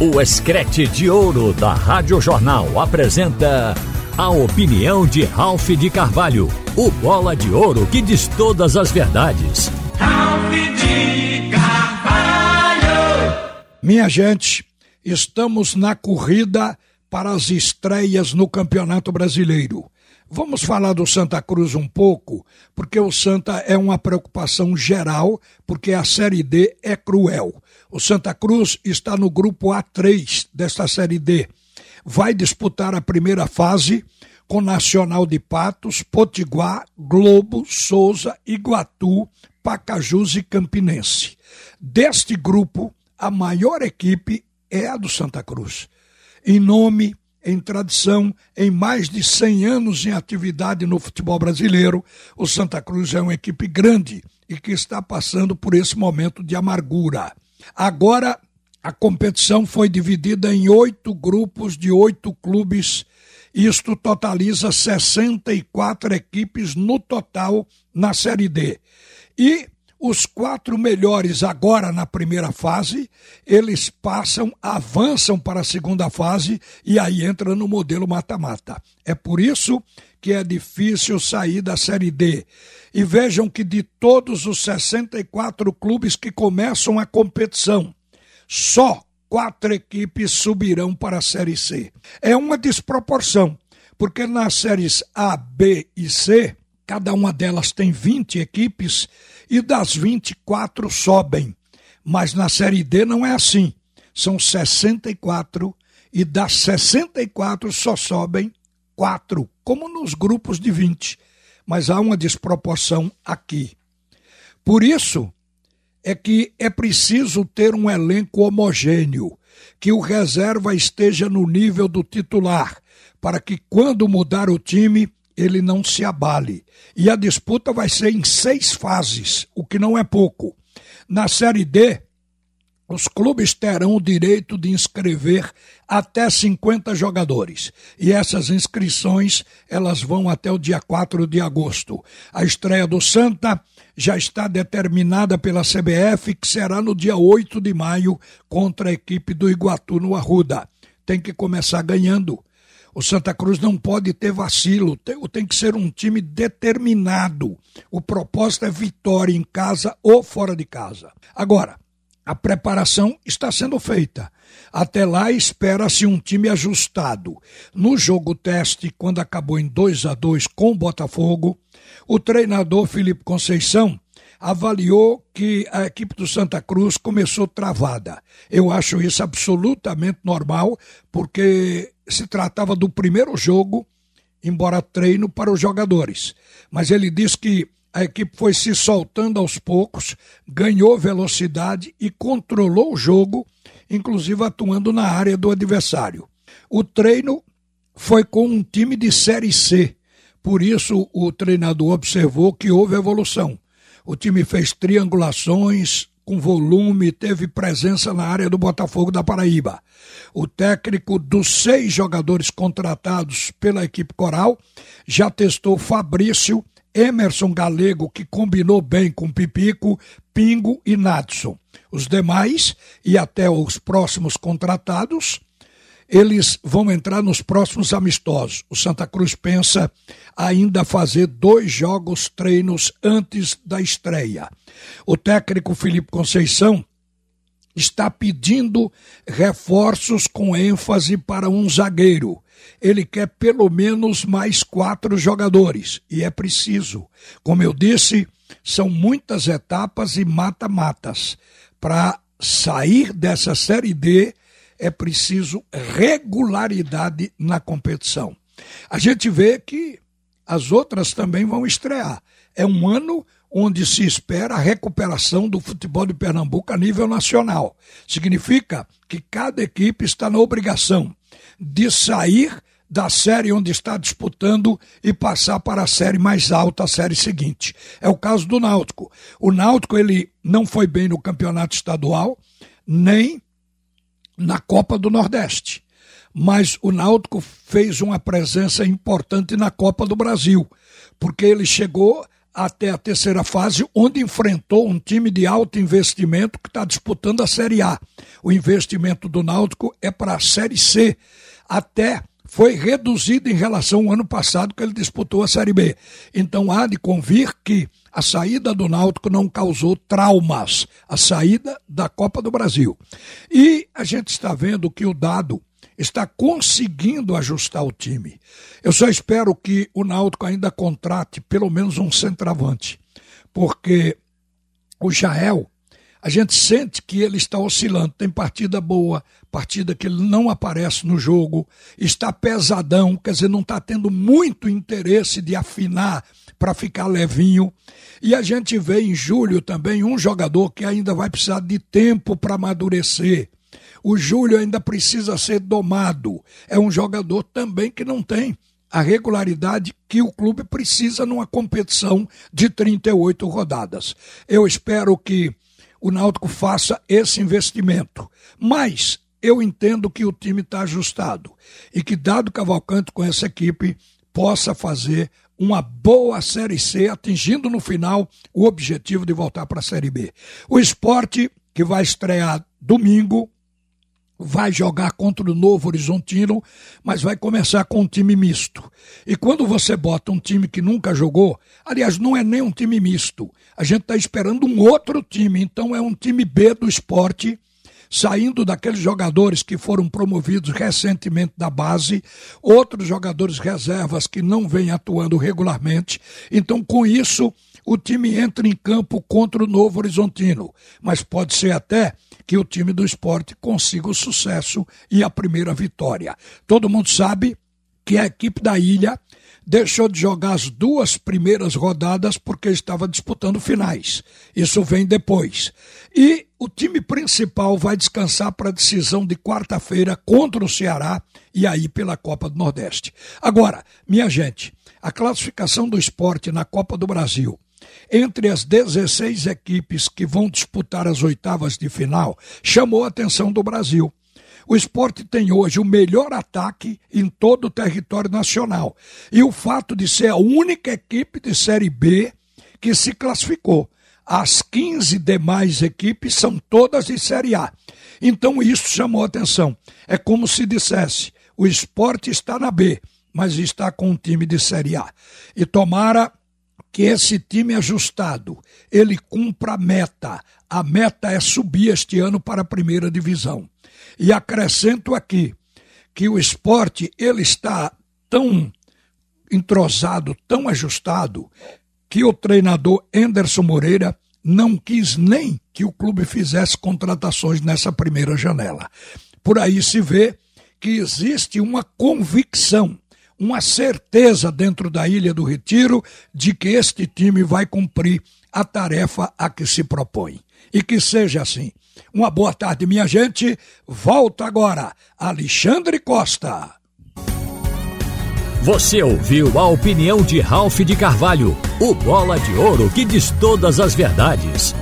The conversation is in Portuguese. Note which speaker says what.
Speaker 1: O Escrete de Ouro da Rádio Jornal apresenta a opinião de Ralph de Carvalho, o bola de ouro que diz todas as verdades.
Speaker 2: Ralph de Carvalho!
Speaker 3: Minha gente, estamos na corrida para as estreias no Campeonato Brasileiro. Vamos falar do Santa Cruz um pouco, porque o Santa é uma preocupação geral, porque a Série D é cruel. O Santa Cruz está no grupo A3 desta Série D. Vai disputar a primeira fase com Nacional de Patos, Potiguar, Globo, Souza, Iguatu, Pacajus e Campinense. Deste grupo, a maior equipe é a do Santa Cruz. Em nome, em tradição, em mais de 100 anos em atividade no futebol brasileiro, o Santa Cruz é uma equipe grande e que está passando por esse momento de amargura. Agora, a competição foi dividida em oito grupos de oito clubes. Isto totaliza 64 equipes no total na Série D. E os quatro melhores agora na primeira fase, eles passam, avançam para a segunda fase e aí entra no modelo mata-mata. É por isso que é difícil sair da Série D. E vejam que de todos os 64 clubes que começam a competição, só quatro equipes subirão para a Série C. É uma desproporção, porque nas séries A, B e C, cada uma delas tem 20 equipes e das 24 sobem. Mas na Série D não é assim. São 64 e das 64 só sobem 4, como nos grupos de 20. Mas há uma desproporção aqui. Por isso é que é preciso ter um elenco homogêneo, que o reserva esteja no nível do titular, para que quando mudar o time ele não se abale. E a disputa vai ser em seis fases, o que não é pouco. Na Série D, os clubes terão o direito de inscrever até 50 jogadores. E essas inscrições, elas vão até o dia 4 de agosto. A estreia do Santa já está determinada pela CBF, que será no dia 8 de maio contra a equipe do Iguatu no Arruda. Tem que começar ganhando o Santa Cruz não pode ter vacilo, tem, tem que ser um time determinado. O propósito é vitória em casa ou fora de casa. Agora, a preparação está sendo feita. Até lá espera-se um time ajustado. No jogo teste, quando acabou em 2 a 2 com o Botafogo, o treinador Felipe Conceição avaliou que a equipe do Santa Cruz começou travada. Eu acho isso absolutamente normal, porque se tratava do primeiro jogo, embora treino para os jogadores. Mas ele disse que a equipe foi se soltando aos poucos, ganhou velocidade e controlou o jogo, inclusive atuando na área do adversário. O treino foi com um time de Série C, por isso o treinador observou que houve evolução. O time fez triangulações com volume, teve presença na área do Botafogo da Paraíba. O técnico dos seis jogadores contratados pela equipe coral já testou Fabrício, Emerson Galego, que combinou bem com Pipico, Pingo e Nadson. Os demais, e até os próximos contratados, eles vão entrar nos próximos amistosos. O Santa Cruz pensa ainda fazer dois jogos treinos antes da estreia. O técnico Felipe Conceição está pedindo reforços com ênfase para um zagueiro. Ele quer pelo menos mais quatro jogadores, e é preciso. Como eu disse, são muitas etapas e mata-matas. Para sair dessa Série D, é preciso regularidade na competição. A gente vê que as outras também vão estrear. É um ano onde se espera a recuperação do futebol de Pernambuco a nível nacional. Significa que cada equipe está na obrigação de sair da série onde está disputando e passar para a série mais alta, a série seguinte. É o caso do Náutico. O Náutico ele não foi bem no campeonato estadual, nem na Copa do Nordeste. Mas o Náutico fez uma presença importante na Copa do Brasil, porque ele chegou até a terceira fase, onde enfrentou um time de alto investimento que está disputando a Série A. O investimento do Náutico é para a Série C. Até foi reduzido em relação ao ano passado, que ele disputou a Série B. Então há de convir que a saída do Náutico não causou traumas, a saída da Copa do Brasil. E a gente está vendo que o dado está conseguindo ajustar o time. Eu só espero que o Náutico ainda contrate pelo menos um centroavante, porque o Jael, a gente sente que ele está oscilando. Tem partida boa, partida que ele não aparece no jogo, está pesadão, quer dizer, não está tendo muito interesse de afinar para ficar levinho. E a gente vê em julho também um jogador que ainda vai precisar de tempo para amadurecer. O Júlio ainda precisa ser domado. É um jogador também que não tem a regularidade que o clube precisa numa competição de 38 rodadas. Eu espero que o Náutico faça esse investimento. Mas eu entendo que o time está ajustado e que, dado Cavalcante com essa equipe, possa fazer uma boa Série C, atingindo no final o objetivo de voltar para a Série B. O esporte, que vai estrear domingo, vai jogar contra o Novo Horizontino, mas vai começar com um time misto. E quando você bota um time que nunca jogou, aliás, não é nem um time misto, a gente está esperando um outro time, então é um time B do esporte, saindo daqueles jogadores que foram promovidos recentemente da base, outros jogadores reservas que não vêm atuando regularmente. Então, com isso, o time entra em campo contra o Novo Horizontino, mas pode ser até que o time do esporte consiga o sucesso e a primeira vitória. Todo mundo sabe que a equipe da ilha deixou de jogar as duas primeiras rodadas porque estava disputando finais. Isso vem depois. E o time principal vai descansar para a decisão de quarta-feira contra o Ceará e aí pela Copa do Nordeste. Agora, minha gente, a classificação do esporte na Copa do Brasil entre as 16 equipes que vão disputar as oitavas de final, chamou a atenção do Brasil. O esporte tem hoje o melhor ataque em todo o território nacional. E o fato de ser a única equipe de Série B que se classificou. As 15 demais equipes são todas de Série A. Então isso chamou atenção. É como se dissesse: o esporte está na B, mas está com um time de Série A. E tomara que esse time ajustado ele cumpra a meta. A meta é subir este ano para a primeira divisão. E acrescento aqui que o esporte ele está tão entrosado, tão ajustado, que o treinador Anderson Moreira não quis nem que o clube fizesse contratações nessa primeira janela. Por aí se vê que existe uma convicção uma certeza dentro da Ilha do Retiro de que este time vai cumprir a tarefa a que se propõe. E que seja assim. Uma boa tarde, minha gente. Volta agora, Alexandre Costa.
Speaker 1: Você ouviu a opinião de Ralph de Carvalho, o bola de ouro que diz todas as verdades.